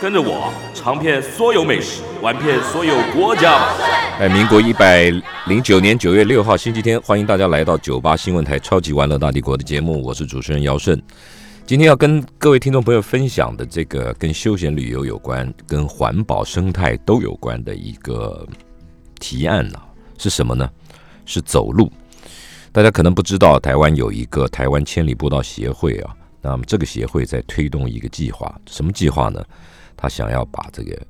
跟着我尝遍所有美食，玩遍所有国家。哎，民国一百零九年九月六号星期天，欢迎大家来到九八新闻台《超级玩乐大帝国》的节目，我是主持人姚顺。今天要跟各位听众朋友分享的这个跟休闲旅游有关、跟环保生态都有关的一个提案呢，是什么呢？是走路。大家可能不知道，台湾有一个台湾千里步道协会啊，那么这个协会在推动一个计划，什么计划呢？他想要把这个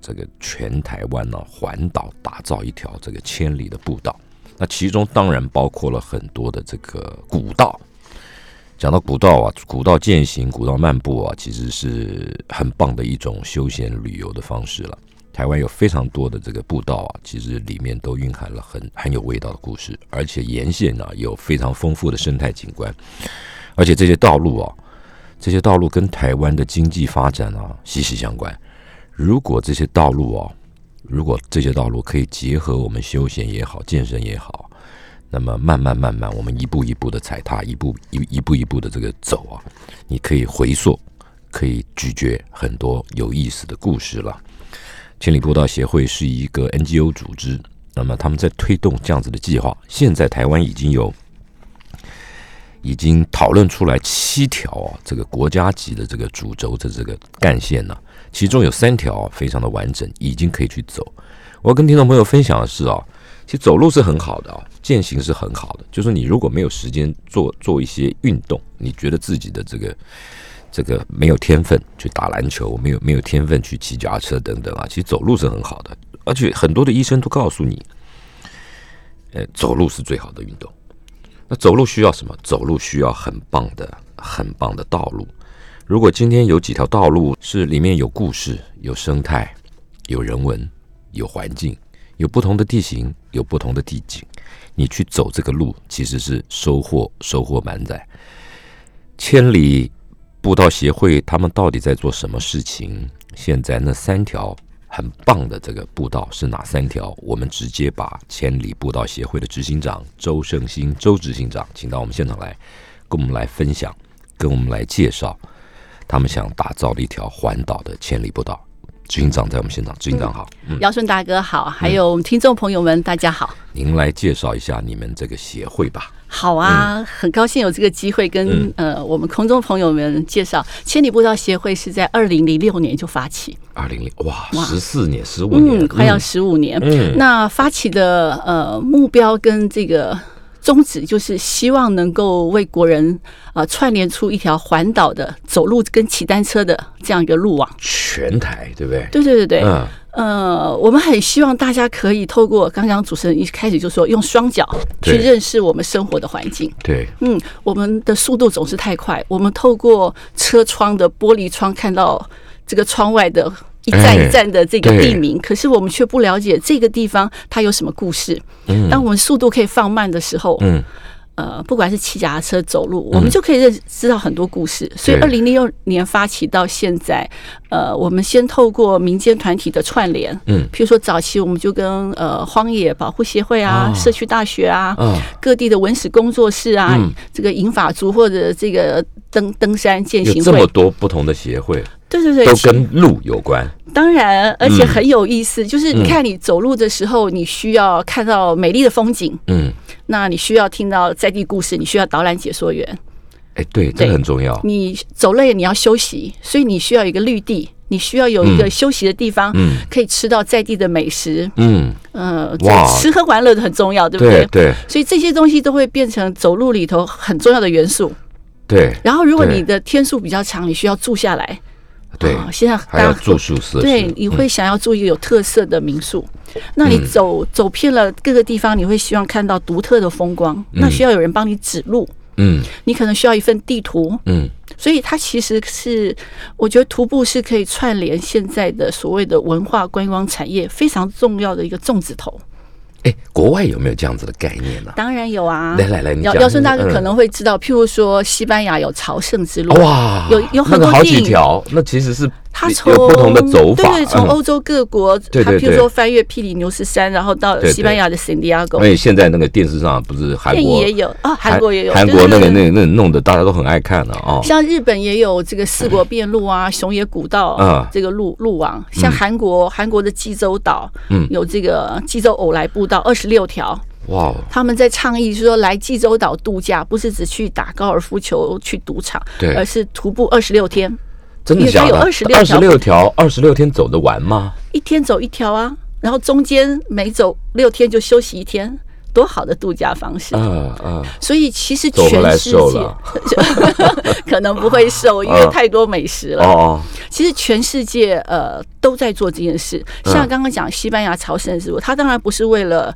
这个全台湾呢环岛打造一条这个千里的步道，那其中当然包括了很多的这个古道。讲到古道啊，古道践行、古道漫步啊，其实是很棒的一种休闲旅游的方式了。台湾有非常多的这个步道啊，其实里面都蕴含了很很有味道的故事，而且沿线呢有非常丰富的生态景观，而且这些道路啊。这些道路跟台湾的经济发展啊息息相关。如果这些道路啊，如果这些道路可以结合我们休闲也好、健身也好，那么慢慢慢慢，我们一步一步的踩踏，一步一一步一步的这个走啊，你可以回溯，可以咀嚼很多有意思的故事了。千里步道协会是一个 NGO 组织，那么他们在推动这样子的计划。现在台湾已经有。已经讨论出来七条啊，这个国家级的这个主轴的这个干线呢，其中有三条非常的完整，已经可以去走。我要跟听众朋友分享的是啊，其实走路是很好的啊，健行是很好的。就是你如果没有时间做做一些运动，你觉得自己的这个这个没有天分去打篮球，没有没有天分去骑脚踏车等等啊，其实走路是很好的。而且很多的医生都告诉你，呃，走路是最好的运动。那走路需要什么？走路需要很棒的、很棒的道路。如果今天有几条道路是里面有故事、有生态、有人文、有环境、有不同的地形、有不同的地景，你去走这个路，其实是收获收获满载。千里步道协会他们到底在做什么事情？现在那三条。很棒的这个步道是哪三条？我们直接把千里步道协会的执行长周胜兴周执行长请到我们现场来，跟我们来分享，跟我们来介绍他们想打造的一条环岛的千里步道。执行长在我们现场，执行长好，尧顺大哥好，还有听众朋友们大家好。您来介绍一下你们这个协会吧。好啊，很高兴有这个机会跟呃我们空中朋友们介绍千里步道协会是在二零零六年就发起，二零零哇十四年十五年，快要十五年。那发起的呃目标跟这个。宗旨就是希望能够为国人啊串联出一条环岛的走路跟骑单车的这样一个路网，全台对不对？对对对对，嗯呃，我们很希望大家可以透过刚刚主持人一开始就说用双脚去认识我们生活的环境，对，嗯，我们的速度总是太快，我们透过车窗的玻璃窗看到这个窗外的。一站一站的这个地名，可是我们却不了解这个地方它有什么故事。当我们速度可以放慢的时候，嗯，呃，不管是骑脚踏车、走路，我们就可以认知道很多故事。所以，二零零六年发起到现在，呃，我们先透过民间团体的串联，嗯，譬如说早期我们就跟呃荒野保护协会啊、社区大学啊、各地的文史工作室啊、这个银法族或者这个登登山践行会，这么多不同的协会。对对对，都跟路有关。当然，而且很有意思，就是你看你走路的时候，你需要看到美丽的风景，嗯，那你需要听到在地故事，你需要导览解说员。哎，对，这很重要。你走累，你要休息，所以你需要一个绿地，你需要有一个休息的地方，嗯，可以吃到在地的美食，嗯，呃，吃喝玩乐都很重要，对不对？对。所以这些东西都会变成走路里头很重要的元素。对。然后，如果你的天数比较长，你需要住下来。对，现在还要住宿舍。对，你会想要住一个有特色的民宿。那你走走遍了各个地方，你会希望看到独特的风光，那需要有人帮你指路。嗯你可能需要一份地图，嗯，所以它其实是，我觉得徒步是可以串联现在的所谓的文化观光产业非常重要的一个粽子头。哎，国外有没有这样子的概念呢？当然有啊，来来来你讲。姚姚顺大哥嗯可能会知道，譬如说西班牙有朝圣之路，哇，有有很多电影几条，那其实是他从不同的走法，对对，从嗯。欧洲各国，他譬如说翻越霹雳牛斯山，然后到西班牙的圣地亚哥而，且现在那个电视上不是韩国也有啊，韩国也有，韩国那个那个那个弄的大家都很爱看的啊。像日本也有这个四国遍路啊，熊野古道啊这个路路网，像韩国韩国的济州岛，嗯。有这个济州偶来步道二十六条，哇，他们在倡议说来济州岛度假，不是只去打高尔夫球、去赌场，对。而是徒步二十六天，真的假的？因为它有26二十条六条，二十六天走得完吗？一天走一条啊，然后中间每走六天就休息一天，多好的度假方式！啊啊，所以其实全世界 可能不会瘦，因为嗯太多美食了。哦，其实全世界呃都在做这件事，嗯像刚刚讲西班牙朝圣之路，它当然不是为了。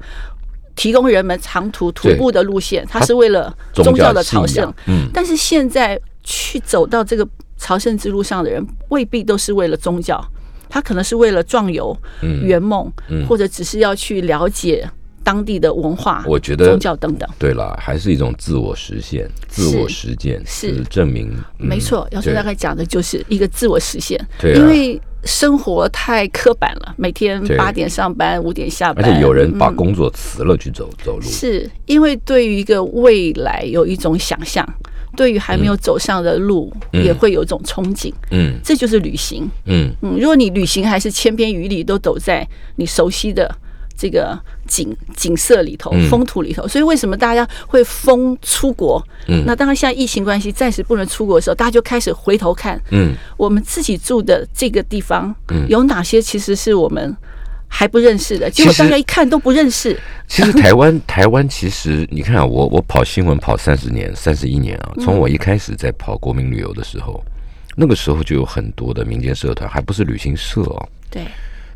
提供人们长途徒步的路线，它是为了宗教的朝圣。嗯，但是现在去走到这个朝圣之路上的人，未必都是为了宗教，他可能是为了壮游、嗯圆梦，嗯或者只是要去了解当地的文化、我觉得宗教等等。对了，还是一种自我实现、自我实践，是是证明。嗯没错，要说大概讲的就是一个自我实现，对啊因为生活太刻板了，每天八点上班，五点下班而，且有人把嗯工作辞了去走走路，是因为对于一个未来有一种想象，对于还没有走上的路嗯。也会有一种憧憬，嗯。这就是旅行。嗯。嗯，如果你旅行还是千篇一律，都走在你熟悉的这个景景色里头嗯、风土里头，所以为什么大家会疯出国？嗯。那当然，现在疫情关系暂时不能出国的时候，大家就开始回头看嗯。我们自己住的这个地方嗯。有哪些其实是我们还不认识的，结果大家一看都不认识。其实台湾 台湾其实你看啊，我我跑新闻跑三十年三十一年啊，嗯从我一开始在跑国民旅游的时候，那个时候就有很多的民间社团，还不是旅行社哦，对，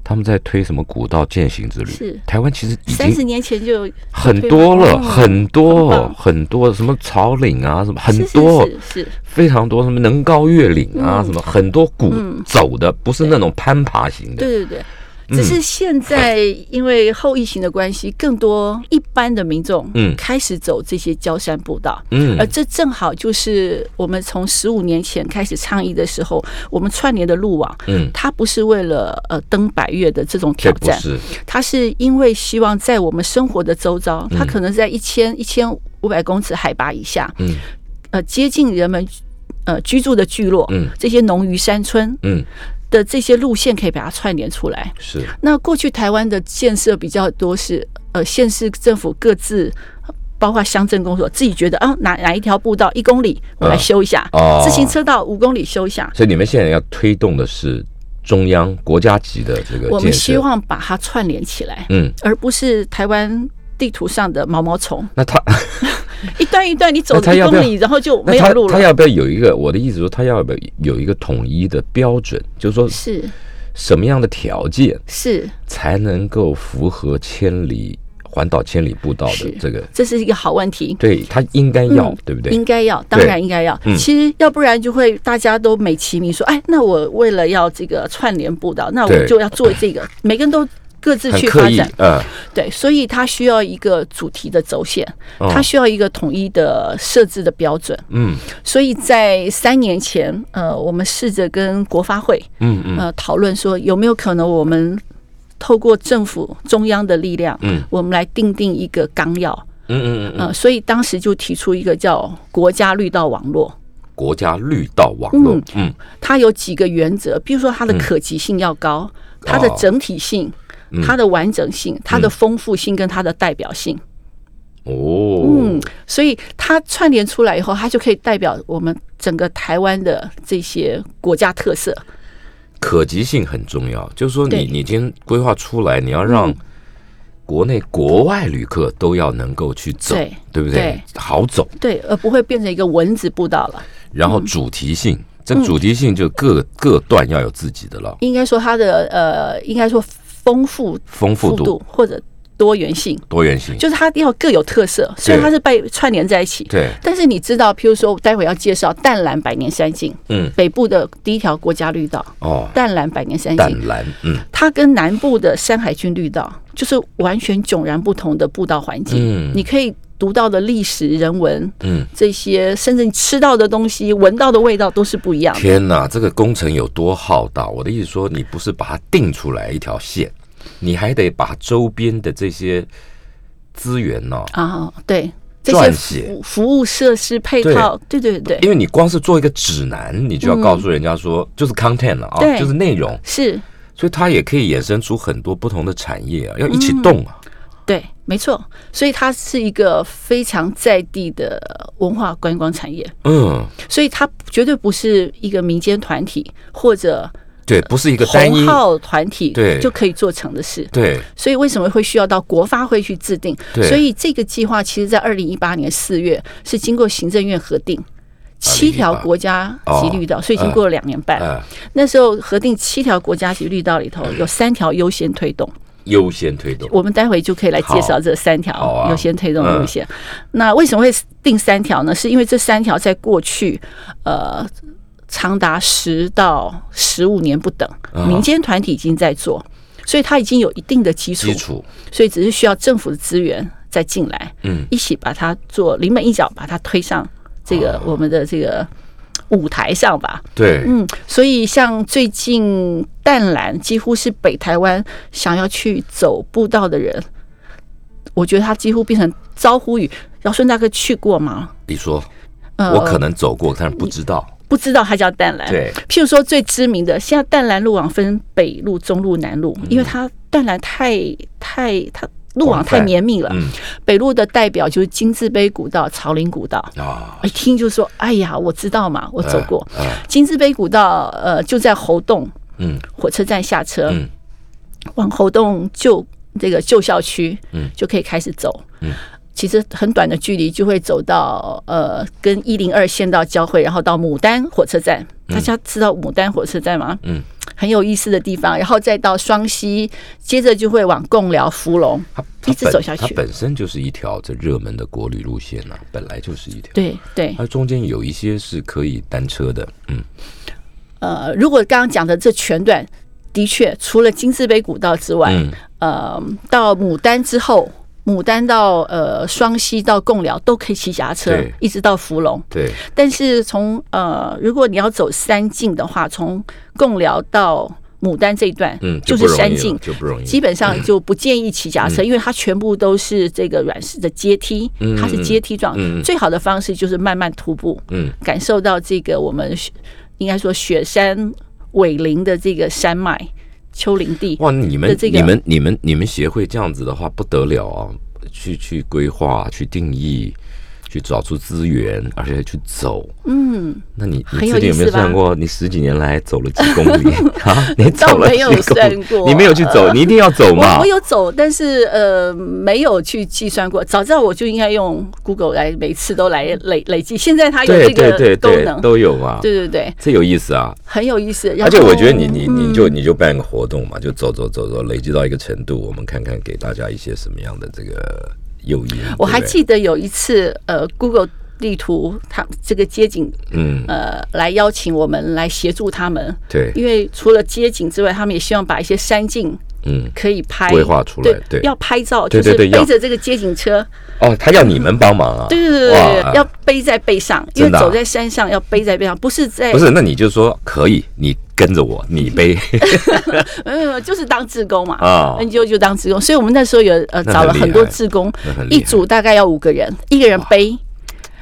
他们在推什么古道践行之旅。是台湾其实三十年前就有很多了，哦很多很多什么草岭啊，什么很多是是是非常多什么能高越岭啊，嗯什么很多古嗯走的，不是那种攀爬型的。对对对。嗯。只是现在因为后疫情的关系，更多一般的民众嗯。开始走这些郊山步道，嗯。而这正好就是我们从十五年前开始倡议的时候，我们串联的路网，嗯，它不是为了呃登百越的这种挑战，是。它是因为希望在我们生活的周遭，它可能在一千一千五百公尺海拔以下，嗯。呃，接近人们呃居住的聚落，嗯。这些农渔山村嗯的这些路线可以把它串联出来。是那过去台湾的建设比较多是呃县市政府各自。包括乡镇公所自己觉得啊哪哪一条步道一公里我来嗯修一下，哦自行车道五公里修一下，所以你们现在要推动的是中央国家级的这个我们。希望把它串联起来，嗯，而不是台湾地图上的毛毛虫，那他 一段一段你走一公里，然后就没有路了。他要不要有一个？我的意思说，他要不要有一个统一的标准？就是说是什么样的条件是，才能够符合千里环岛千里步道的这个？这是一个好问题。对他应该要，嗯对不对？应该要，当然应该要。嗯其实要不然就会大家都美其名说，哎，那我为了要这个串联步道，那我就要做这个，每个人都各自去发展。，呃，对，所以它需要一个主题的轴线，哦。它需要一个统一的设置的标准。嗯。所以在三年前，呃，我们试着跟国发会嗯嗯。呃讨论说，有没有可能我们透过政府中央的力量，嗯。我们来定定一个纲要。嗯嗯嗯嗯，呃，所以当时就提出一个叫国家绿道网络，国家绿道网络嗯，嗯。它有几个原则，比如说它的可及性要高，它的整体性。它的完整性、它的丰富性跟它的代表性，哦，嗯，所以它串联出来以后，它就可以代表我们整个台湾的这些国家特色。可及性很重要，就是说对。你你今天规划出来，你要让嗯。国内国外旅客都要能够去走，对。对不对？对？好走，对，而不会变成一个蚊子步道了。然后主题性，这个主题性就各各段要有自己的了，应该说它的呃，应该说丰富丰富度，或者多元性，多元性，就是它要各有特色，虽然它是被串联在一起，对，但是你知道，譬如说，我待会要介绍淡蓝百年山径，嗯，北部的第一条国家绿道，哦，淡蓝百年山淡，蓝，嗯。它跟南部的山海军绿道就是完全迥然不同的步道环境。嗯。你可以读到的历史、人文嗯，这些，甚至你吃到的东西、闻到的味道都是不一样的。天哪，这个工程有多浩大？我的意思说，你不是把它定出来一条线，你还得把周边的这些资源呢、啊，对，这些撰写。服服务设施配套，对。对对，因为你光是做一个指南，你就要告诉人家说，就是 content 了啊，对。就是内容，是，所以它也可以衍生出很多不同的产业啊，要一起动啊。对，没错，所以它是一个非常在地的文化观光产业，嗯，所以它绝对不是一个民间团体或者对，不是一个单一，红号团体对就可以做成的事。对，所以为什么会需要到国发会去制定？对所以这个计划其实在二零一八年四月是经过行政院核定。七条国家级绿道，所以已经过了两年半。呃，那时候核定七条国家级绿道里头，有三条优先推动。优先推动，我们待会就可以来介绍这三条啊优先推动路线。那为什么会定三条呢？是因为这三条在过去呃长达十到十五年不等，啊民间团体已经在做，所以它已经有一定的基础基，础，所以只是需要政府的资源再进来，嗯，一起把它做临门一脚，把它推上这个我们的这个舞台上吧。对，嗯，所以像最近淡蓝几乎是北台湾想要去走步道的人，我觉得他几乎变成招呼语。尧舜大哥去过吗？你说呃，我可能走过，但是不知道，不知道它叫淡蓝。对，譬如说最知名的，现在淡蓝路网分北路、中路、南路，因为它淡蓝太太它路网太绵密了。嗯北路的代表就是金字碑古道、草林古道。啊，一听就说：“哎呀，我知道嘛，我走过。啊，金字碑古道，呃，就在侯洞嗯火车站下车，嗯往侯洞旧这个旧校区，嗯就可以开始走。嗯其实很短的距离就会走到呃跟一零二线道交汇，然后到牡丹火车站。大家知道牡丹火车站吗？嗯，很有意思的地方。然后再到双溪，接着就会往贡寮、福隆，它它一直走下去它本身就是一条这热门的国旅路线啊、本来就是一条，对对。它中间有一些是可以单车的，嗯呃，如果刚刚讲的这全段，的确除了金字碑古道之外，嗯呃，到牡丹之后，牡丹到呃双溪到贡寮都可以骑脚踏车，一直到福隆。对，但是从呃，如果你要走山径的话，从贡寮到牡丹这一段，嗯，就是山径。就不容易，基本上就不建议骑脚踏车，因为它全部都是这个软式的阶梯，嗯它是阶梯状。嗯嗯最好的方式就是慢慢徒步，嗯感受到这个我们雪应该说雪山尾林的这个山脉丘陵地。哇，你们、你们你们你们协会这样子的话不得了啊！去去规划、去定义、去找出资源，而且去走。嗯，那你你自己有没有算过？你十几年来走了几公里 啊？你走了倒没有几公里算过你没有去走，你一定要走嘛我我。有走，但是呃没有去计算过。早知道我就应该用 Google 来每次都来累累计。现在它有对这对对对，个功能，都有嘛。对对对，这有意思啊！很有意思。而且我觉得你你你就嗯你就办个活动嘛，就走走走走，累积到一个程度，我们看看给大家一些什么样的这个诱因。我还记得有一次，呃，Google 地图他这个街景，嗯，呃，来邀请我们来协助他们，对，因为除了街景之外，他们也希望把一些山境嗯，可以拍规划出来对要拍照，就是对对对要。背着这个街景车，哦，他要你们帮忙啊？对对对对对，要背在背上，因为走在山上要背在背上，不是在不是，那你就说可以，你跟着我，你背。没有没有，就是当志工嘛。啊，NGO 就当志工，所以我们那时候有呃找了很多志工，一组大概要五个人，一个人背。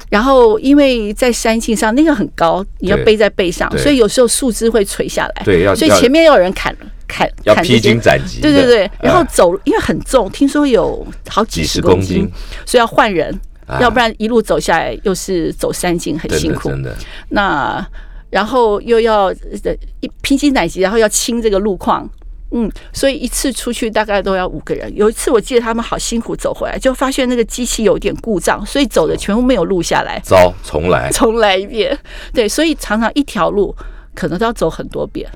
然后因为在山径上那个很高，你要背在背上，所以有时候树枝会垂下来，对，要要所以前面要有人砍砍要披砍这些。荆斩棘，对对对，然后哎走，因为很重，听说有好几几十公斤斤，所以要换人，哎要不然一路走下来又是走山径，很辛苦。的真的，那然后又要呃一披荆斩棘，然后要清这个路况。嗯，所以一次出去大概都要五个人。有一次我记得他们好辛苦走回来，就发现那个机器有点故障，所以走的全部没有录下来，糟，重来。重来一遍。对，所以常常一条路可能都要走很多遍。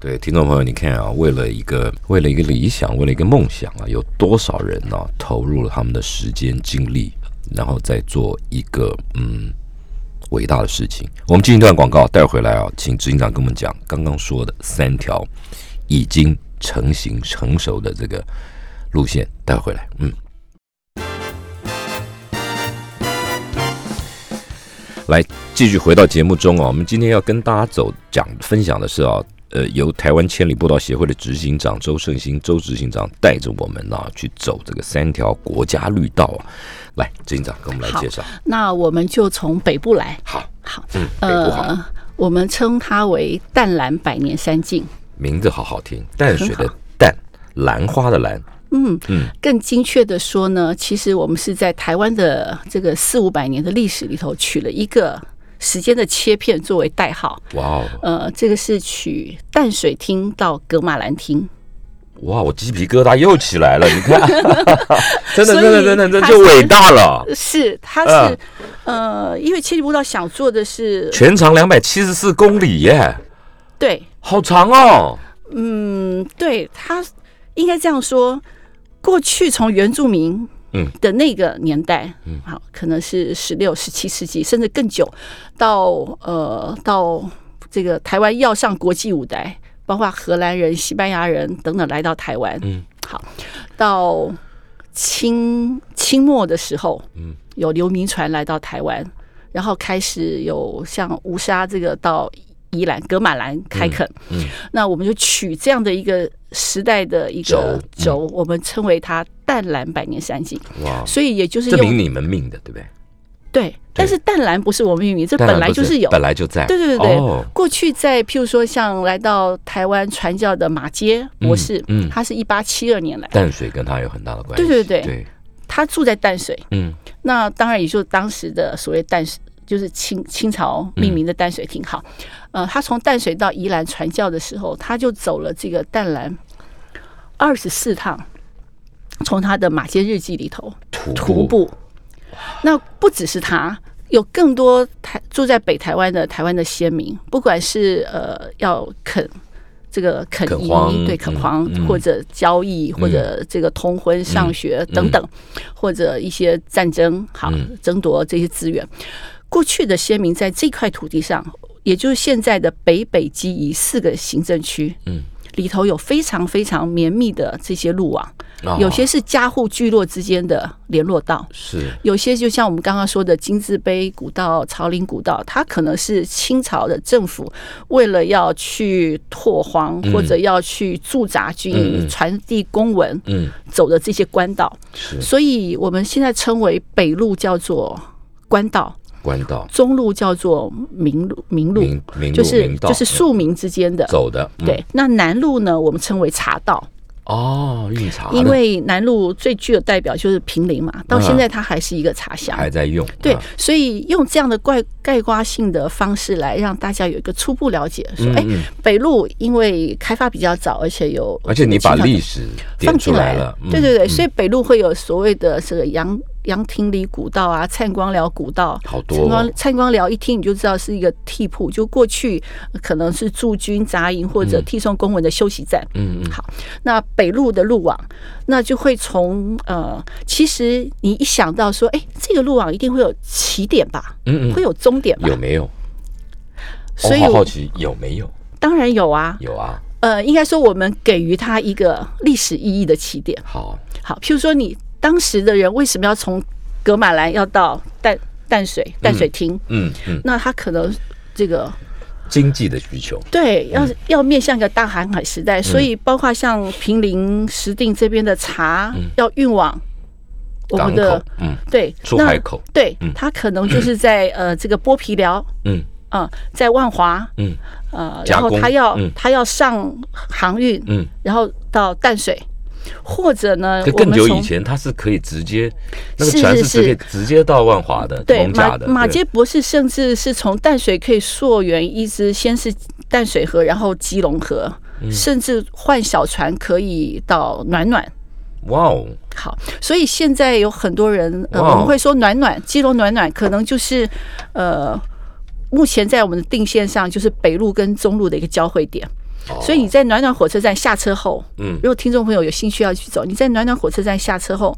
对，听众朋友，你看啊，为了一个为了一个理想，为了一个梦想啊，有多少人呢、投入了他们的时间精力，然后再做一个嗯伟大的事情。我们进一段广告，待会回来啊，请执行长跟我们讲刚刚说的三条已经成型成熟的这个路线，带回来，嗯。来，继续回到节目中啊，我们今天要跟大家走讲分享的是啊，呃，由台湾千里步道协会的执行长周胜兴周执行长带着我们啊去走这个三条国家绿道啊。来，执行长跟我们来介绍。那我们就从北部来。好，好，嗯，呃，我们称它为淡蓝百年山径。名字好好听，淡水的淡，兰花的兰，嗯嗯。更精确的说呢，其实我们是在台湾的这个四五百年的历史里头取了一个时间的切片作为代号。哇哦，呃，这个是取淡水厅到格马兰厅，哇，我鸡皮疙瘩又起来了，你看，真的真的真的真的就伟大了，是它嗯。是、呃，因为千里步道想做的是全长两百七十四公里耶，对，好长哦，嗯，对，他应该这样说。过去从原住民嗯。的那个年代，嗯。好，可能是十六、十七世纪，甚至更久，到呃到这个台湾要上国际舞台，包括荷兰人、西班牙人等等来到台湾，嗯，好，到清清末的时候，嗯，有流民船来到台湾，然后开始有像吴沙这个到宜兰格马兰开垦，嗯。那我们就取这样的一个时代的一轴个嗯。轴，我们称为它淡蓝百年山景，哇，所以也就是用这名你们命的，对不对？对，但是淡蓝不是我们命名，这本来就是有。本来就在，对对对对，哦。过去在譬如说像来到台湾传教的马街博士，嗯嗯。他是一八七二年来，淡水跟他有很大的关系，对对对。对，他住在淡水，嗯。那当然也就是当时的所谓淡水，就是清清朝命名的淡水厅。好，呃，他从淡水到宜兰传教的时候，他就走了这个淡蓝二十四趟，从他的马街日记里头徒徒步。那不只是他，有更多台住在北台湾的台湾的先民，不管是呃要垦这个垦移对垦嗯荒、嗯或者交易，或者这个通婚、上学等等，或者一些战争，好嗯争夺这些资源。过去的先民在这块土地上，也就是现在的北北基宜四个行政区，嗯，里头有非常非常绵密的这些路网，啊。有些是家户聚落之间的联络道，是。有些就像我们刚刚说的金字碑古道、朝林古道，它可能是清朝的政府为了要去拓荒嗯。或者要去驻扎军嗯营、嗯。传递公文嗯。走的这些官道，是。所以我们现在称为北路叫做官道，关道。中路叫做民路，民路就是就是庶民之间的。走的，嗯。对，那南路呢，我们称为茶道，哦，运茶。因为南路最具有代表就是平林嘛，到现在它还是一个茶乡。还在用，对啊，所以用这样的概概括性的方式来让大家有一个初步了解，说，哎、北路因为开发比较早，而且有而且你把历史放进来了，嗯对对对，嗯。所以北路会有所谓的这个杨杨廷里古道啊、灿光寮古道。好多灿光哦灿光寮一听你就知道是一个替铺，就过去可能是驻军杂营或者替送公文的休息站。嗯嗯好，那北路的路网，那就会从呃，其实你一想到说，哎，这个路网一定会有起点吧，嗯嗯，会有终点吧？有没有？所以我我好好奇有没有？当然有啊，有啊，呃，应该说我们给予它一个历史意义的起点。好，好，譬如说你当时的人为什么要从格马兰要到淡淡水淡水厅？嗯嗯，那他可能这个经济的需求，对，要嗯。要面向一个大航海时代，所以包括像平林、石碇这边的茶要运往我们的，嗯。对出那海口对嗯，它可能就是在呃这个剥皮寮，嗯。嗯，在万华，嗯。呃，然后他要嗯。他要上航运，嗯，然后到淡水，或者呢，可更久以前它是可以直接那个船是可以直接到万华的，对马的，对马杰博士甚至是从淡水可以溯源，一直先是淡水河，然后基隆河，嗯。甚至换小船可以到暖暖。哇哦，好，所以现在有很多人，呃，我们会说暖暖，基隆暖暖，可能就是呃，目前在我们的定线上就是北路跟中路的一个交汇点。所以你在暖暖火车站下车后，嗯。如果听众朋友有兴趣要去走，你在暖暖火车站下车后，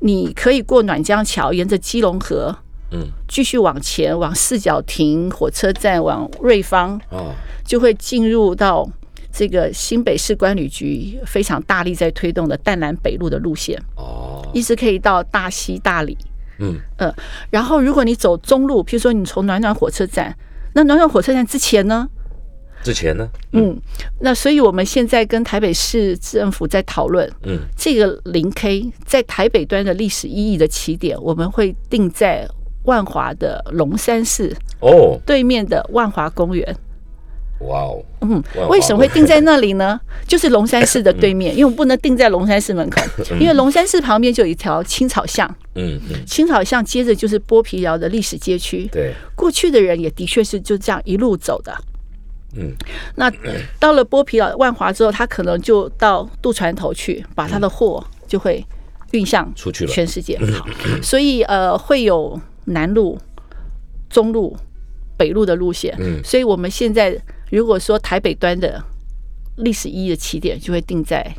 你可以过暖江桥，沿着基隆河，嗯，继续往前往四角亭火车站往瑞芳，哦，就会进入到这个新北市管理局非常大力在推动的淡南北路的路线，哦，一直可以到大溪、大理。嗯。呃，然后如果你走中路，譬如说你从暖暖火车站，那暖暖火车站之前呢，之前呢？嗯，那所以我们现在跟台北市政府在讨论，嗯，这个零 K 在台北端的历史意义的起点，我们会定在万华的龙山寺哦，对面的万华公园。哇哦，嗯，为什么会定在那里呢？就是龙山寺的对面，因为我们不能定在龙山寺门口，因为龙山寺旁边就有一条青草巷，嗯嗯，青草巷接着就是剥皮寮的历史街区。对，过去的人也的确是就这样一路走的。嗯，那到了剥皮老万华之后，他可能就到渡船头去，把他的货就会运向出去了全世界。好，所以呃会有南路、中路、北路的路线。嗯所以我们现在如果说台北端的历史意义的起点，就会定在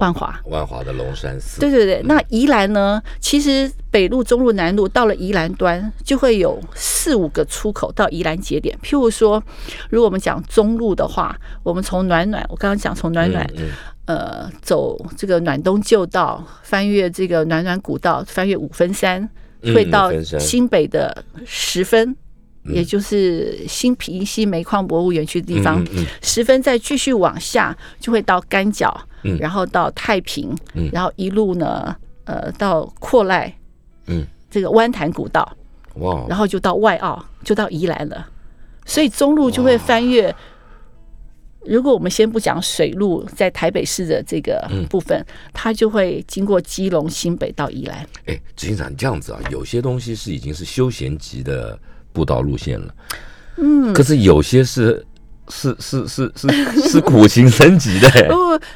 万华。万华的龙山寺，对对对，那宜兰呢？其实北路、中路、南路到了宜兰端，就会有四五个出口到宜兰节点。譬如说，如果我们讲中路的话，我们从暖暖，我刚刚讲从暖暖，嗯呃，走这个暖东旧道，翻越这个暖暖古道，翻越五分山，嗯会到新北的十分。也就是新平西煤矿博物园区的地方，嗯嗯嗯十分再继续往下，就会到干角，嗯。然后到太平，嗯。然后一路呢，呃，到阔赖，嗯，这个湾潭古道，哇，然后就到外澳，就到宜兰了。所以中路就会翻越。如果我们先不讲水路在台北市的这个嗯。部分，它就会经过基隆、新北到宜兰。哎，执行长这样子啊，有些东西是已经是休闲级的步道路线了，嗯，可是有些是是是是是 是苦行升级的，哎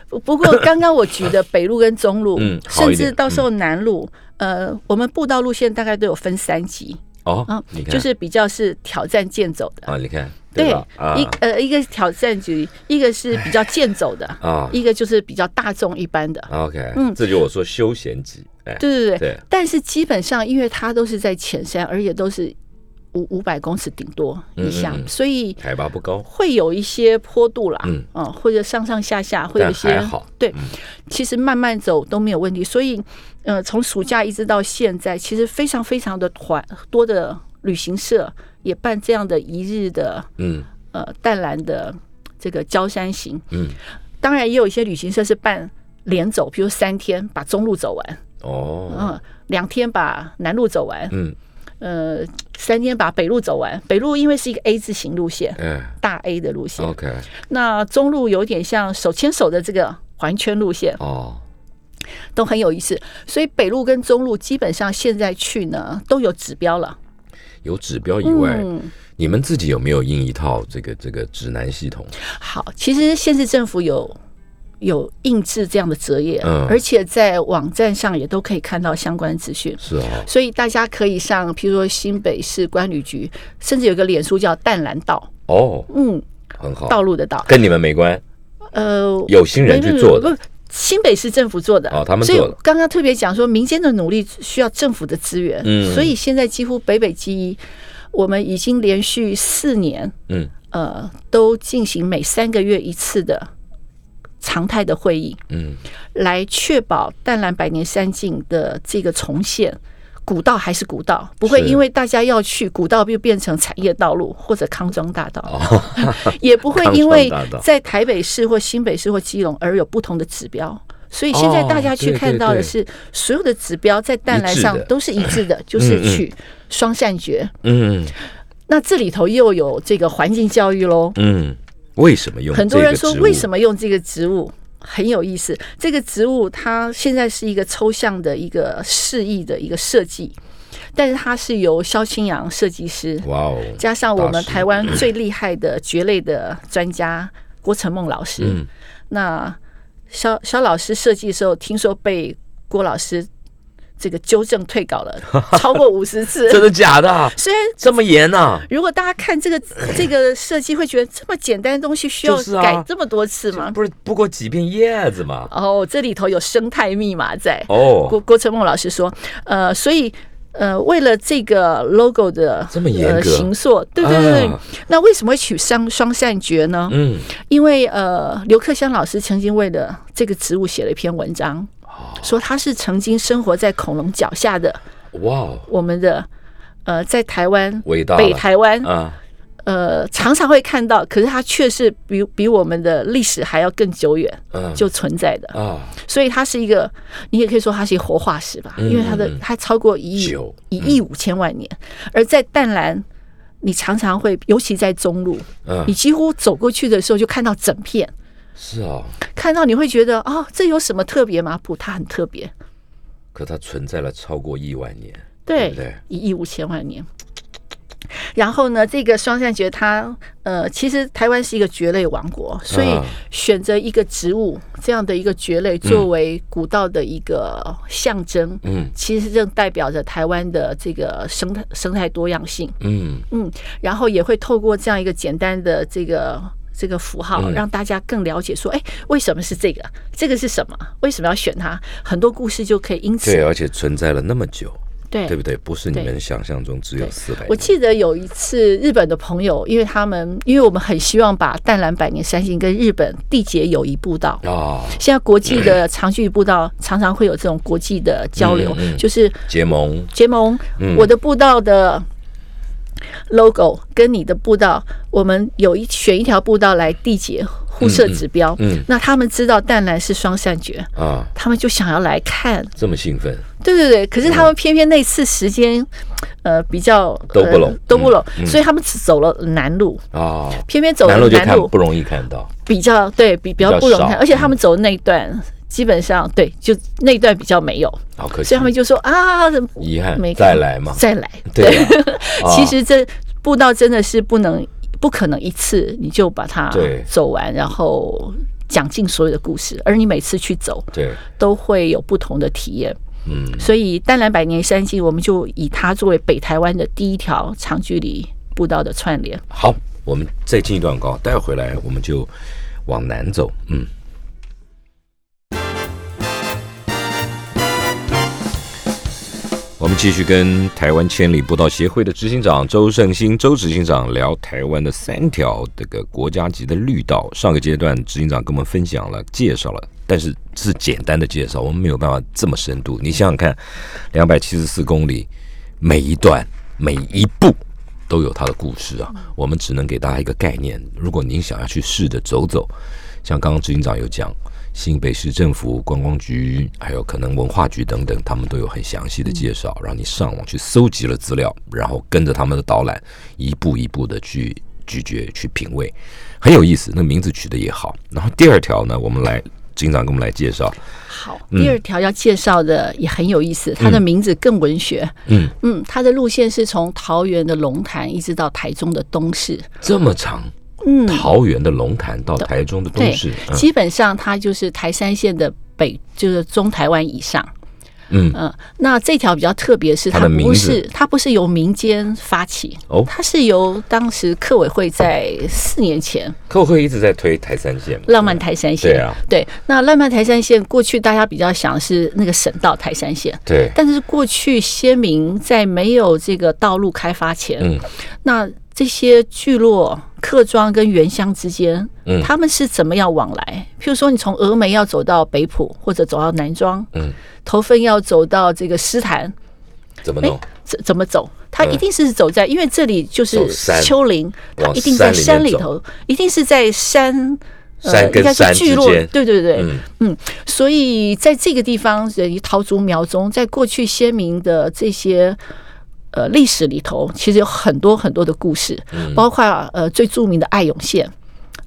不不过刚刚我举的北路跟中路，嗯甚至到时候南路，呃，我们步道路线大概都有分三级，哦啊，，你看，就是比较是挑战健走的，啊，你看，对？啊一呃一个挑战局，一个是比较健走的，啊一个就是比较大众一般的。，OK，嗯这就我说休闲级，哎，对对对，对但是基本上，因为它都是在浅山，而且都是五五百公尺顶多以下，嗯嗯。嗯所以海拔不高，会有一些坡度啦，嗯。嗯，或者上上下下会有一些好，对，其实慢慢走都没有问题。所以，呃，从暑假一直到现在，其实非常非常的团多的旅行社也办这样的一日的嗯。呃淡蓝的这个焦山行。嗯，当然也有一些旅行社是办连走，比如三天把中路走完，哦，嗯，两天把南路走完，嗯，呃，三天把北路走完。北路因为是一个 A 字形路线，嗯大 A 的路线。，OK，那中路有点像手牵手的这个环圈路线，哦，都很有意思。所以北路跟中路基本上现在去呢都有指标了。有指标以外，嗯，你们自己有没有印一套这个这个指南系统？好，其实县市政府有有印制这样的折页，嗯。而且在网站上也都可以看到相关资讯。是哦，所以大家可以上，譬如说新北市管旅局，甚至有个脸书叫淡蓝道，哦，嗯，很好，道路的道，跟你们没关，呃，有心人去做的。不。新北市政府做的。哦他们所以刚刚特别讲说，民间的努力需要政府的资源，嗯。所以现在几乎北北基一，我们已经连续四年，嗯。呃，都进行每三个月一次的常态的会议，嗯，来确保淡蓝百年山径的这个重现。古道还是古道，不会因为大家要去古道就变成产业道路或者康庄大道，哦，也不会因为在台北市或新北市或基隆而有不同的指标。所以现在大家去看到的对是，所有的指标在淡蓝上都是一致的，就是去双善觉。嗯那这里头又有这个环境教育喽。嗯，为什么用很多人说为什么？用这个植物？很有意思，这个植物它现在是一个抽象的一个示意的一个设计，但是它是由肖清扬设计师哇哦，加上我们台湾最厉害的蕨类的专家郭成梦老师。嗯那肖肖老师设计的时候，听说被郭老师这个纠正退稿了 超过五十次。真的假的啊？虽然这么严啊？如果大家看这个 这个设计，会觉得这么简单的东西需要改这么多次吗？不是不过几片叶子嘛？哦，这里头有生态密码在。哦，郭郭成梦老师说，呃，所以呃，为了这个 logo 的这么严格呃、形塑，对对对那为什么会取双双扇蕨呢？嗯，因为呃，刘克襄老师曾经为了这个植物写了一篇文章，哦说他是曾经生活在恐龙脚下的哇哦，我们的呃，在台湾北台湾啊，呃，常常会看到，可是它却是比比我们的历史还要更久远嗯，就存在的，啊，所以它是一个，你也可以说它是一个活化石吧，嗯因为它的它超过一亿一亿五千万年，而在淡蓝，你常常会，尤其在中路，嗯。你，几乎走过去的时候就看到整片，是哦，看到你会觉得哦，这有什么特别吗？不，它很特别，可它存在了超过亿万年，对对不对，一亿五千万年。然后呢，这个双扇蕨它呃，其实台湾是一个蕨类王国，所以啊选择一个植物这样的一个蕨类作为古道的一个象征，嗯其实正代表着台湾的这个生态生态多样性。嗯，嗯，然后也会透过这样一个简单的这个这个符号，嗯让大家更了解说，哎，为什么是这个？这个是什么？为什么要选它？很多故事就可以因此对，而且存在了那么久，对对不对？不是你们想象中只有四百。我记得有一次，日本的朋友，因为他们，因为我们很希望把淡蓝百年三星跟日本缔结友谊步道。啊，现在国际的长距离步道常常会有这种国际的交流，就是结盟，结盟。嗯我的步道的 logo 跟你的步道，我们有一选一条步道来缔结互设指标。嗯。那他们知道淡蓝是双扇蕨，啊，他们就想要来看。这么兴奋，对对对，可是他们偏偏那次时间，呃，比较都不拢。呃都不拢，所以他们只走了南路，啊，偏偏走南路。就了南路看不容易看到，比较对比比较不容易看，而且他们走的那一段基本上对就那段比较没有，好可惜。所以他，们就说啊，遗憾没，再来嘛，再来，对其实这步道真的是不能不可能一次你就把它对。走完，然后讲尽所有的故事，而你每次去走对，都会有不同的体验。嗯，所以淡蓝百年山径，我们就以它作为北台湾的第一条长距离步道的串联。好，我们再进一段广告，待会回来我们就往南走，嗯。我们继续跟台湾千里步道协会的执行长周胜兴周执行长聊台湾的三条这个国家级的绿道。上个阶段执行长跟我们分享了、介绍了，但是是简单的介绍，我们没有办法这么深度。你想想看，两百七十四公里，每一段每一步都有它的故事啊。我们只能给大家一个概念。如果您想要去试着走走，像刚刚执行长有讲，新北市政府观光局，还有可能文化局等等，他们都有很详细的介绍，让你上网去搜集了资料，然后跟着他们的导览，一步一步的去咀嚼、去品味，很有意思。那名字取得也好。然后第二条呢，我们来执行长给我们来介绍，好，嗯第二条要介绍的也很有意思，它的名字更文学。嗯，嗯，它的路线是从桃园的龙潭一直到台中的东市。这么长，嗯，桃园的龙潭到台中的东对市，，嗯基本上它就是台山县的北，就是中台湾以上。嗯。嗯，那这条比较特别是，它它不是它不是由民间发起，哦。它是由当时客委会在四年前客委会一直在推台山线，浪漫台山线，对啊，对，那浪漫台山线过去大家比较想是那个省道台山线，对，但是过去先民在没有这个道路开发前，嗯。那这些聚落、客庄跟原乡之间，嗯他们是怎么样往来？譬如说，你从峨眉要走到北浦，或者走到南庄，嗯，头份要走到这个诗坛，哎怎么弄？怎怎么走？它嗯一定是走在，因为这里就是丘陵，它一定在山里头，一定是在山。呃应该说山聚落，对对对，嗯所以在这个地方，桃竹苗中，在过去先民的这些呃历史里头，其实有很多很多的故事，嗯包括呃最著名的爱永县，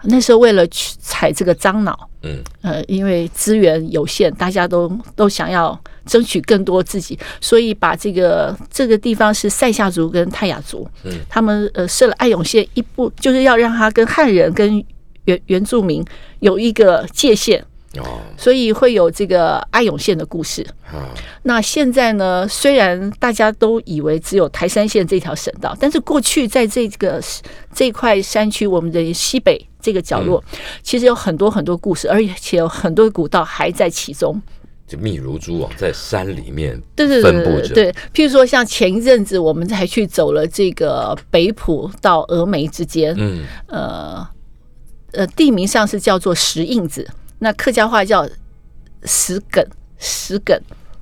那时候为了去采这个樟脑，嗯呃，因为资源有限，大家都都想要争取更多自己，所以把这个这个地方是塞夏族跟泰雅族，嗯他们呃设了爱永县一步，就是要让他跟汉人跟原原住民有一个界限。哦所以会有这个阿永县的故事。啊，那现在呢？虽然大家都以为只有台山县这条省道，但是过去在这个这块山区，我们的西北这个角落，嗯其实有很多很多故事，而且有很多古道还在其中。就密如蛛网在山里面对对对分布着，对对，譬如说像前一阵子我们才去走了这个北浦到峨眉之间，嗯，呃呃，地名上是叫做石印子，那客家话叫石梗，石梗。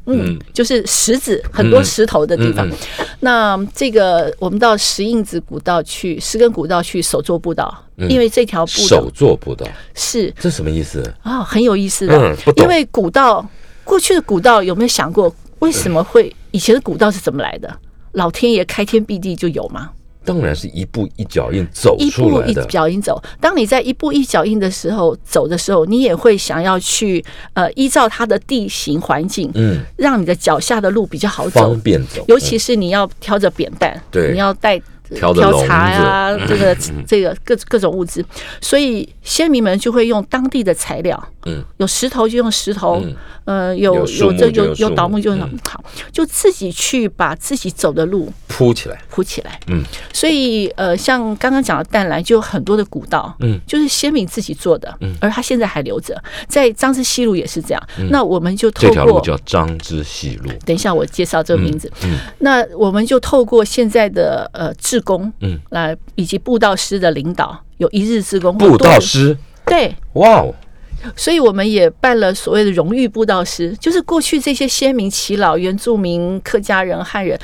嗯嗯，就是石子很多石头的地方。嗯那这个我们到石印子古道去，石根古道去手作步道，嗯因为这条步手作步道，是这什么意思？啊、很有意思的。嗯因为古道过去的古道有没有想过，为什么会以前的古道是怎么来的？老天爷开天辟地就有吗？当然是一步一脚印走出来一步一。脚印走。当你在一步一脚印的时候走的时候，你也会想要去呃依照它的地形环境，嗯，让你的脚下的路比较好走方。便走，尤其是你要挑着扁担，对你要带挑着笼子。茶呀、这个嗯这个各各种物资，所以先民们就会用当地的材料，嗯，有石头就用石头，嗯。呃，有有这有有倒木就用嗯。好，就自己去把自己走的路铺起来，铺起来。嗯，所以呃，像刚刚讲的淡蓝，就有很多的古道，嗯，就是先民自己做的，嗯，而他现在还留着，在张之西路也是这样。那我们就透这条路过叫张之西路。等一下，我介绍这个名字。嗯那我们就透过现在的呃志工，嗯，来以及布道师的领导，有一日志工布道师，对，哇哦，所以我们也办了所谓的荣誉布道师，就是过去这些先民、耆老、原住民、客家人、汉人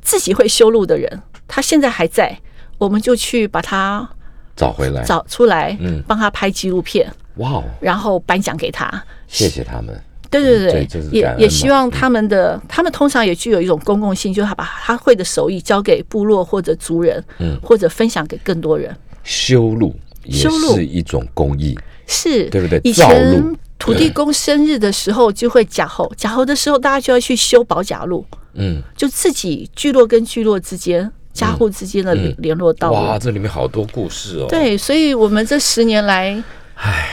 自己会修路的人，他现在还在，我们就去把他找回来，找出来，嗯帮他拍纪录片，哇哦，然后颁奖给他。谢谢他们。对对对对，也也希望他们的他们通常也具有一种公共性，就是他把他会的手艺交给部落或者族人，嗯。或者分享给更多人。修路也是一种公益，是，对不对？以前土地公生日的时候就会假猴，假猴的时候大家就要去修保甲路，嗯，就自己聚落跟聚落之间、家户之间的联联络道路。哇，这里面好多故事哦。，对，所以我们这十年来，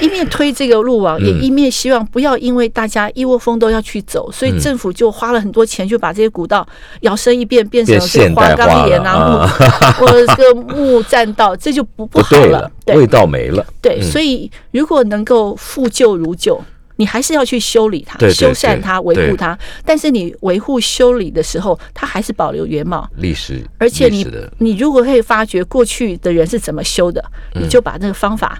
一面推这个路网，也嗯一面希望不要因为大家一窝蜂都要去走，所嗯以政府就花了很多钱，就把这些古道摇身一变，变成了这个现代化花岗岩啊、啊木 或者这个木栈道，这就不不不好了对了。，味道没了。对，嗯所以如果能够复旧如旧。你还是要去修理它、修缮它、维护它，但是你维护修理的时候，它还是保留原貌。历史，而且你你如果可以发掘过去的人是怎么修的，你就把那个方法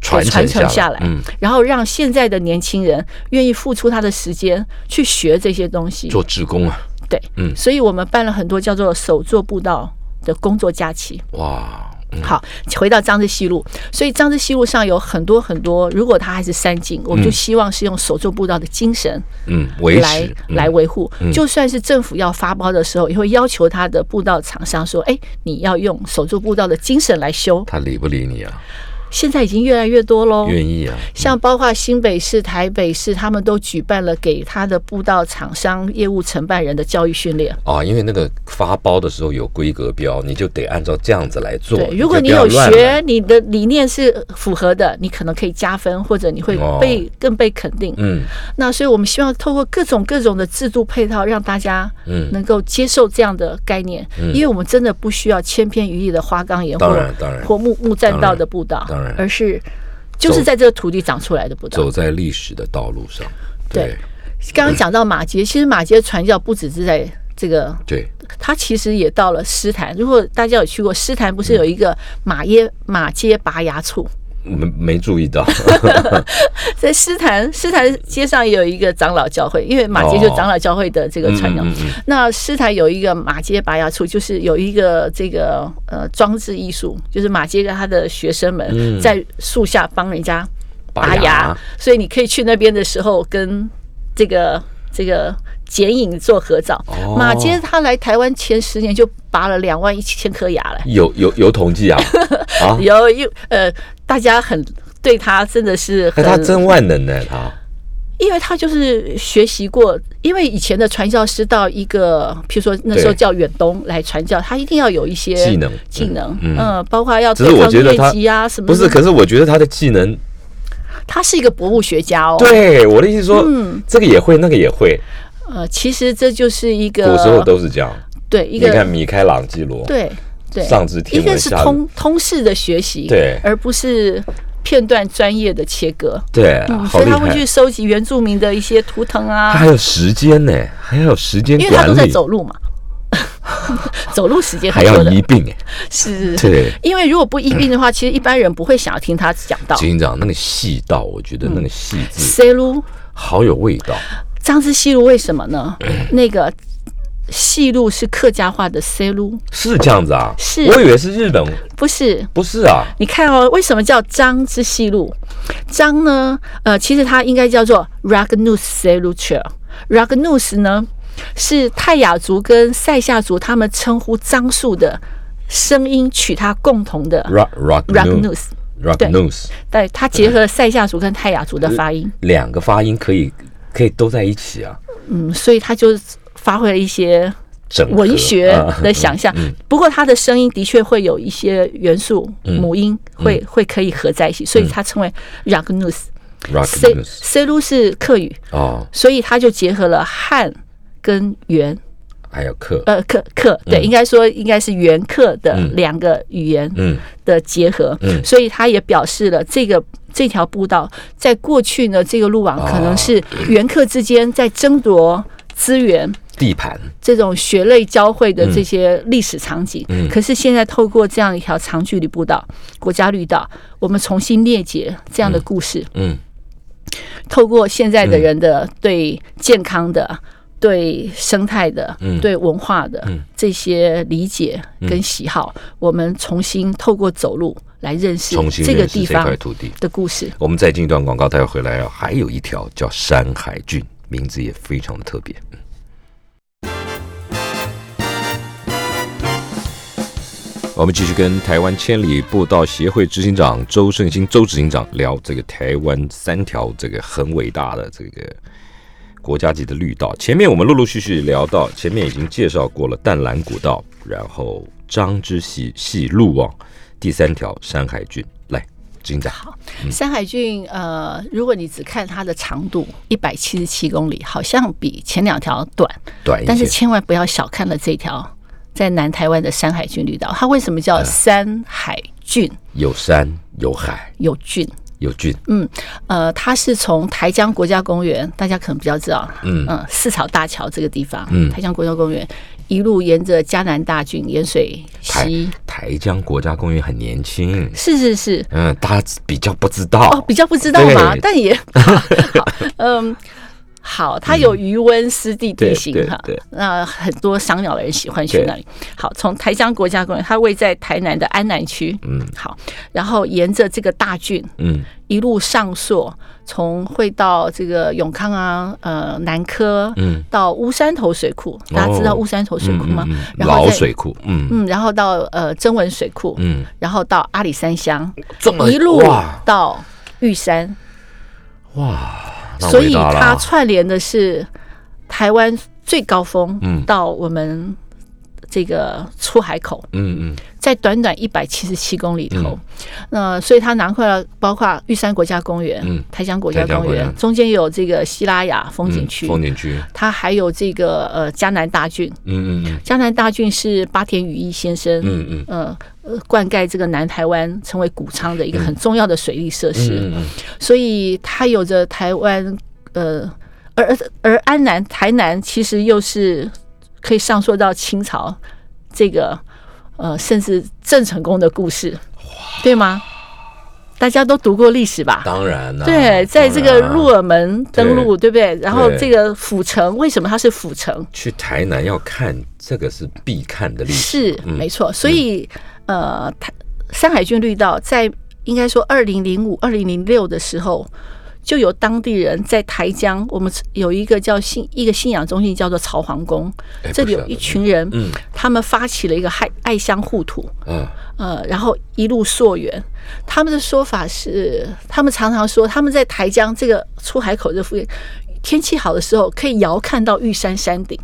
传传承承下来，嗯，然后让现在的年轻人愿意付出他的时间去学这些东西。做职工啊，对，嗯。所以我们办了很多叫做手作步道的工作假期。哇，嗯。好，回到张之西路，所以张之西路上有很多很多，如果它还是山径，我们就希望是用手作步道的精神嗯，维来来维护。嗯。就算是政府要发包的时候，也会要求他的步道厂商说：“哎，你要用手作步道的精神来修。他理不理你啊？”现在已经越来越多喽。愿意啊？像包括新北市、台北市，他们都举办了给他的布道厂商、业务承办人的教育训练。啊，因为那个发包的时候有规格标，你就得按照这样子来做。对，如果你有，，学你的理念是符合的，你可能可以加分，或者你会哦被更被肯定。嗯那所以我们希望透过各种各种的制度配套，让大家嗯，能够接受这样的概念，因为我们真的不需要千篇一律的花岗岩或当然当然，或木木栈道的布道，当然而是就是在这个土地长出来的步道。走在历史的道路上，对刚刚讲到马杰，其实马街传教不只是在这个，对，他其实也到了诗坛。如果大家有去过诗坛，不是有一个马耶马街拔牙处？没没注意到，在诗坛诗坛街上也有一个长老教会，因为马街就是长老教会的这个传教。嗯嗯嗯那诗坛有一个马街拔牙处，就是有一个这个呃装置艺术，就是马街跟他的学生们嗯。在树下帮人家拔牙，所以你可以去那边的时候跟这个这个剪影做合照。哦。马街他来台湾前十年就拔了两万一千颗牙了，有有有统计啊？啊，有有呃，大家很对他真的是哎，很，他真万能呢，他。因为他就是学习过，因为以前的传教师到一个，譬如说那时候叫远东来传教，他一定要有一些技能技能，嗯嗯，包括要对抗我觉得他疟疾啊什么。不是，可是我觉得他的技能他是一个博物学家哦。，对，我的意思说，嗯。这个也会，那个也会，呃，其实这就是一个古时候都是这样。对一个你看米开朗基罗，对对，上知天一个是通通识的学习，对而不是片段专业的切割。对，所以他会去。收集原住民的一些图腾啊，他还有时间呢，还要有时间因为他都在，走路嘛，走路时间还要医病 哎。是，对，因为如果不医病的话，其实一般人不会想要听他讲到。警长那个细道，我觉得那个细致 C 路好有味道。张之西路为什么呢？那个戏路是客家话的 C 路，是这样子啊？是我以为是日本，不是。不是啊？你看哦，为什么叫张之西路？张呢？呃，其实它应该叫做 Ragnus s e l u c h e r Ragnus 呢是泰雅族跟塞夏族他们称呼樟树的声音取它共同的 rock Ragnus，rock 对对，它结合了塞夏族跟泰雅族的发音，两个发音可以可以都在一起啊，嗯，所以他就发挥了一些文学啊的想象。不过他的声音的确会有一些元素，嗯母音会会可以合在一起，所以他称为 Ragnus。rock C news C 路是客语，哦，所以他就结合了汉跟元，还有课，呃，客客对，应该说应该是原客的两个语言嗯。的结合，嗯。所以他也表示了这个这条步道在过去呢，这个路网可能是原客之间在争夺资源。地盘，这种血泪交汇的这些历史场景，嗯。可是现在透过这样一条长距离步道、国家绿道，我们重新列解这样的故事，嗯。透过现在的人的对健康的、对生态的、嗯对文化的嗯这些理解跟喜好，我们重新透过走路来认识这个地方块土地。的故事。我们再进一段广告，待会回来啊，还有一条叫山海郡，名字也非常的特别。我们继续跟台湾千里步道协会执行长周胜兴周执行长聊这个台湾三条这个很伟大的这个国家级的绿道。前面我们陆陆续续聊到，前面已经介绍过了淡蓝古道，然后张之细细路啊，第三条山海郡。来，执行长，山海郡，呃，如果你只看它的长度一百七十七公里，好像比前两条短，短一些，但是千万不要小看了这条在南台湾的山海郡绿道。它为什么嗯叫山海郡？有山有海有郡，有菌。嗯，呃，它是从台江国家公园，大家可能比较知道，嗯。嗯，四草大桥这个地方，嗯。台江国家公园一路沿着嘉南大郡盐水台溪，台江国家公园很年轻，是是是，嗯，大家比较不知道。哦，比较不知道嘛，但也 好，嗯。好，它有余温湿地地形哈那很多赏鸟的人喜欢去那里。好，从台江国家公园，它位在台南的安南区。嗯。好，然后沿着这个大郡嗯。一路上溯，从会到这个永康啊，呃，南科，嗯，到乌山头水库，大家知道哦乌山头水库吗？老水库，嗯。嗯，然后到呃曾文水库，嗯，然后到阿里山乡，这么一路哇。到玉山，哇，那所以它串联的是台湾最高峰，嗯。到我们这个出海口，嗯嗯。在短短一百七十七公里头，那所以它囊括了包括玉山国家公园、嗯。台江国家公园中间有这个西拉雅风景嗯区，风景区，它还有这个呃江南大郡，嗯嗯江南大郡是八田羽一先生，嗯嗯。呃呃灌溉这个南台湾成为谷仓的一个很重要的水利设施，嗯嗯。所以它有着台湾呃，而而而安南台南其实又是可以上溯到清朝这个呃，甚至郑成功的故事，对吗？大家都读过历史吧？当然了，对，在这个鹿耳门登陆，对不对？然后这个府城，为什么它是府城？去台南要看这个是必看的历史，是嗯没错，所以呃，台山海郡绿道在应该说二零零五、二零零六的时候，就有当地人在台江，我们有一个叫信一个信仰中心叫做曹皇宫，哎这里有一群人，嗯他们发起了一个爱爱乡护土，嗯，呃，然后一路溯源。他们的说法是，他们常常说他们在台江这个出海口这附近，天气好的时候可以遥看到玉山山顶。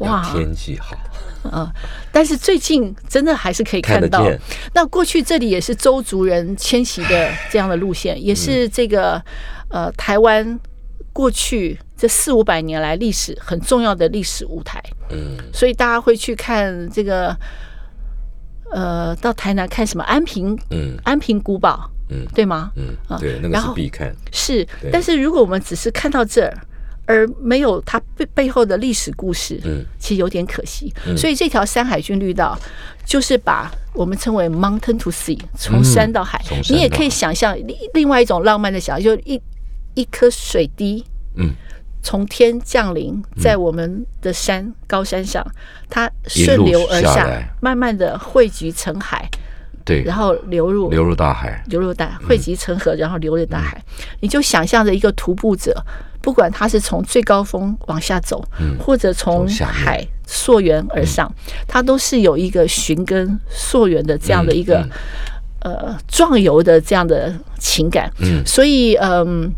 哇！天气好，嗯但是最近真的还是可以看到。那过去这里也是周族人迁徙的这样的路线，也嗯是这个呃台湾过去这四五百年来历史很重要的历史舞台。嗯，所以大家会去看这个，呃，到台南看什么安平嗯安平古堡，嗯对吗？嗯啊，对，那个是必看，是，但是如果我们只是看到这儿，而没有它背背后的历史故事，嗯，其实有点可惜。嗯。所以这条山海军绿道就是把我们称为 mountain to sea，从山到海。你也可以想象另另外一种浪漫的想象，就是一一颗水滴，嗯，从天降临在我们的山高山上，它顺流而下下，慢慢的汇集成海，对，然后流入流入大海，流入大汇集成河，然后流入大海。你就想象着一个徒步者，不管它是从最高峰往下走，或者从海溯源而上，它都是有一个寻根溯源的这样的一个、呃壮游的这样的情感。嗯。所以嗯，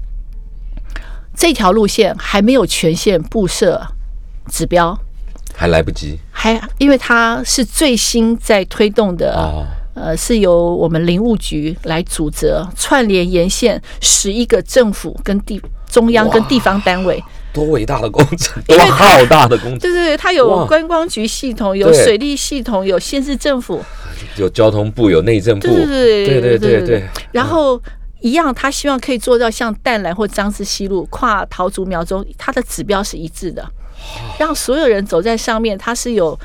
这条路线还没有全线布设指标。还来不及。还因为它是最新在推动的哦。呃，是由我们林务局来组织串联沿线十一个政府跟地中央跟地方单位。多伟大的工程，多浩大的工程，对对对，它有观光局系统，有水利系统，有县市政府，有交通部，有内政部，对对对对对对，然后一样，他希望可以做到像淡蓝或张之西路跨桃竹苗中，它的指标是一致的，让所有人走在上面，它是有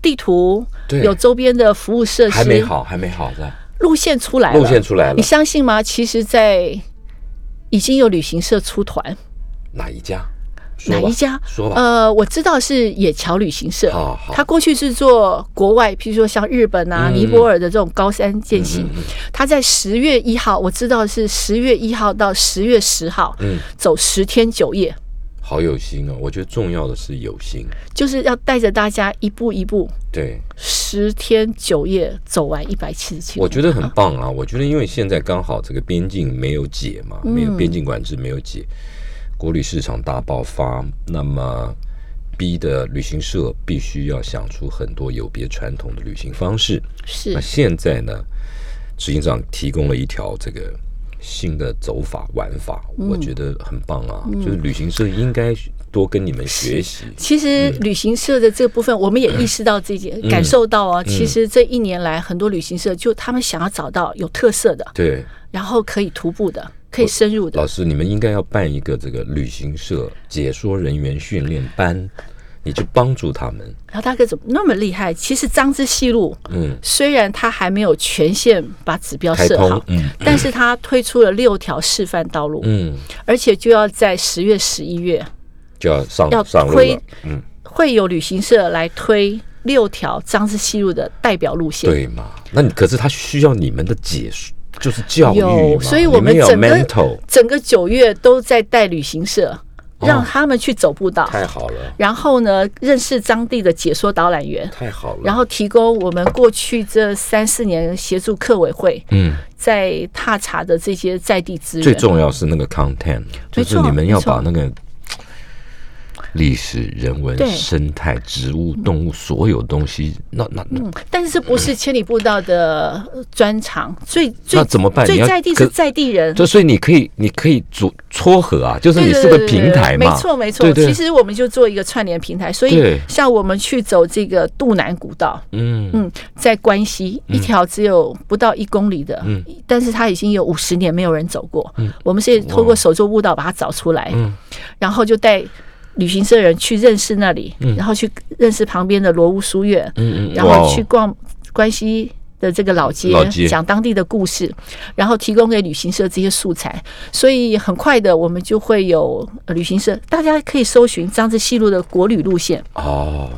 地图，有周边的服务设施，还没好，还没好的，路线出来了，路线出来了。你相信吗？其实，在已经有旅行社出团，哪一家？哪一家？说吧，呃，我知道是野桥旅行社。好好，他过去是做国外，譬如说像日本啊、嗯尼泊尔的这种高山践行。嗯嗯嗯。他在十月一号，我知道是十月一号到十月十号，嗯，走十天九夜，好有心哦。我觉得重要的是有心，就是要带着大家一步一步，对，十天九夜走完一百七十七。我觉得很棒啊！我觉得因为现在刚好这个边境没有解嘛，没有边境管制没有解，国旅市场大爆发，那么逼的旅行社必须要想出很多有别传统的旅行方式。是那现在呢，执行长提供了一条这个新的走法玩法，我觉得很棒啊！就是旅行社应该多跟你们学习。其实嗯旅行社的这个部分，我们也意识到这件，感受到啊，其实这一年来，很多旅行社就他们想要找到有特色的，对，然后可以徒步的，可以深入的老。师，你们应该要办一个这个旅行社解说人员训练班，你就帮助他们。然后大哥怎么那么厉害？其实张之细路嗯，虽然他还没有全线把指标设好，，嗯但是他推出了六条示范道路，嗯，而且就要在十月、十一月就要上要推了。嗯，会有旅行社来推六条张之细路的代表路线。对嘛？那你可是他需要你们的解说，就是教育有，所以我们整个整个九月都在带旅行社，让他们去走步道，太好了，然后呢，认识当地的解说导览员，太好了。然后提供我们过去这三四年协助客委会嗯，在踏查的这些在地资源。最重要是那个 content，就是你们要把那个历史、人文、生态、植物、动物所有东西，那那那嗯，但是这不是千里步道的呃专长，最最那怎么办？你最在地是在地人。就所以你可以，你可以组撮合啊，就是你是个平台嘛，没错没错。其实我们就做一个串联平台，所以像我们去走这个渡南古道，嗯。嗯，在关西一条只有不到一公里的，嗯。但是它已经有五十年没有人走过。嗯。我们是透过手作步道把它找出来，嗯。然后就带旅行社人去认识那里，然后去认识旁边的罗屋书院，嗯嗯，然后去逛关西。的这个老街老街。讲当地的故事，然后提供给旅行社这些素材，所以很快的我们就会有呃旅行社，大家可以搜寻张之西路的国旅路线，哦，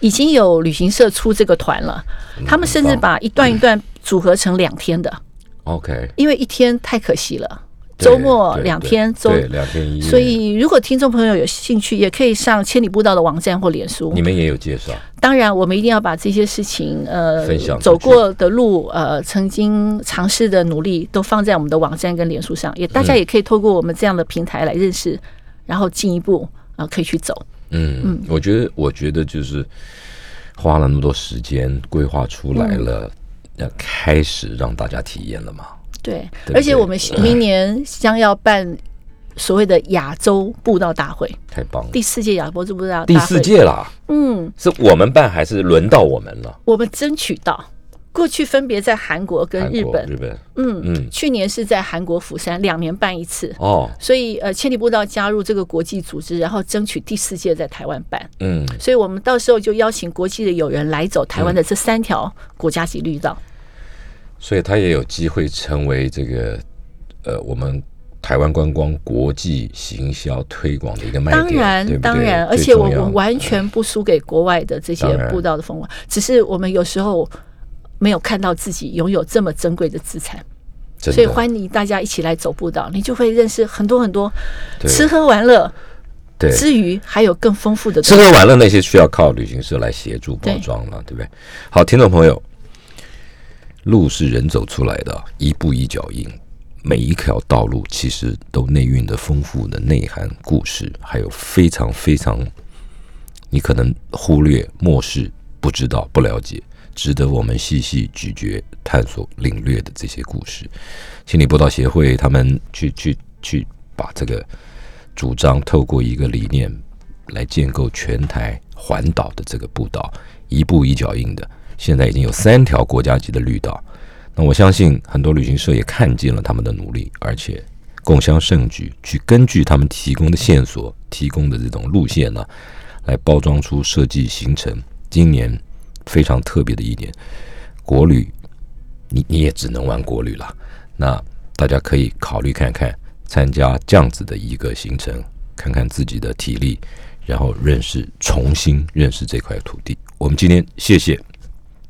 已经有旅行社出这个团了，嗯他们甚至把一段一段组合成两天的，OK，因为一天太可惜了，对周末两天周，对两天一夜，所以如果听众朋友有兴趣，也可以上千里步道的网站或脸书你。们也有介绍，当然，我们一定要把这些事情，呃分享，走过的路，呃，曾经尝试的努力，都放在我们的网站跟脸书上，也大家也可以透过我们这样的平台来认识，然后进一步啊、呃可以去走。嗯嗯，我觉得我觉得就是花了那么多时间规划出来了，要开始让大家体验了嘛。对，对而且我们明年将要办所谓的亚洲步道大会，太棒了！第四届亚洲步道大会，第四，届啦，嗯，是我们办还是轮到我们了？我们争取到。过去分别在韩国跟日本，日本。嗯。嗯。去年是在韩国釜山，两年办一次。哦，所以呃，千里步道加入这个国际组织，然后争取第四届在台湾办。嗯，所以我们到时候就邀请国际的友人来走台湾的这三条国家级绿道。所以他也有机会成为这个呃我们台湾观光国际行销推广的一个卖点，当然对当然，而且我们完全不输给国外的这些步道的风光，只是我们有时候没有看到自己拥有这么珍贵的资产，所以欢迎大家一起来走步道，你就会认识很多很多吃喝玩乐对。之余，还有更丰富的吃喝玩乐那些需要靠旅行社来协助包装了，对不对？好，听众朋友，路是人走出来的，一步一脚印，每一条道路其实都内蕴着丰富的内涵、故事，还有非常非常你可能忽略、漠视、不知道、不了解，值得我们细细咀嚼、探索、领略的这些故事。心理步道协会他们去去去把这个主张透过一个理念来建构全台环岛的这个步道，一步一脚印的，现在已经有三条国家级的绿道。那我相信很多旅行社也看见了他们的努力，而且共襄盛举，去根据他们提供的线索、提供的这种路线呢，来包装出设计行程。今年非常特别的一年，国旅，你你也只能玩国旅了。那大家可以考虑看看，参加这样子的一个行程，看看自己的体力，然后认识、重新认识这块土地。我们今天谢谢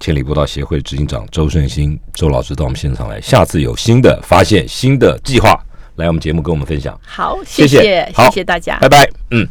千里步道协会执行长周顺兴周老师到我们现场来，下次有新的发现、新的计划来我们节目跟我们分享。好，谢谢谢谢好谢谢大家。拜拜，嗯。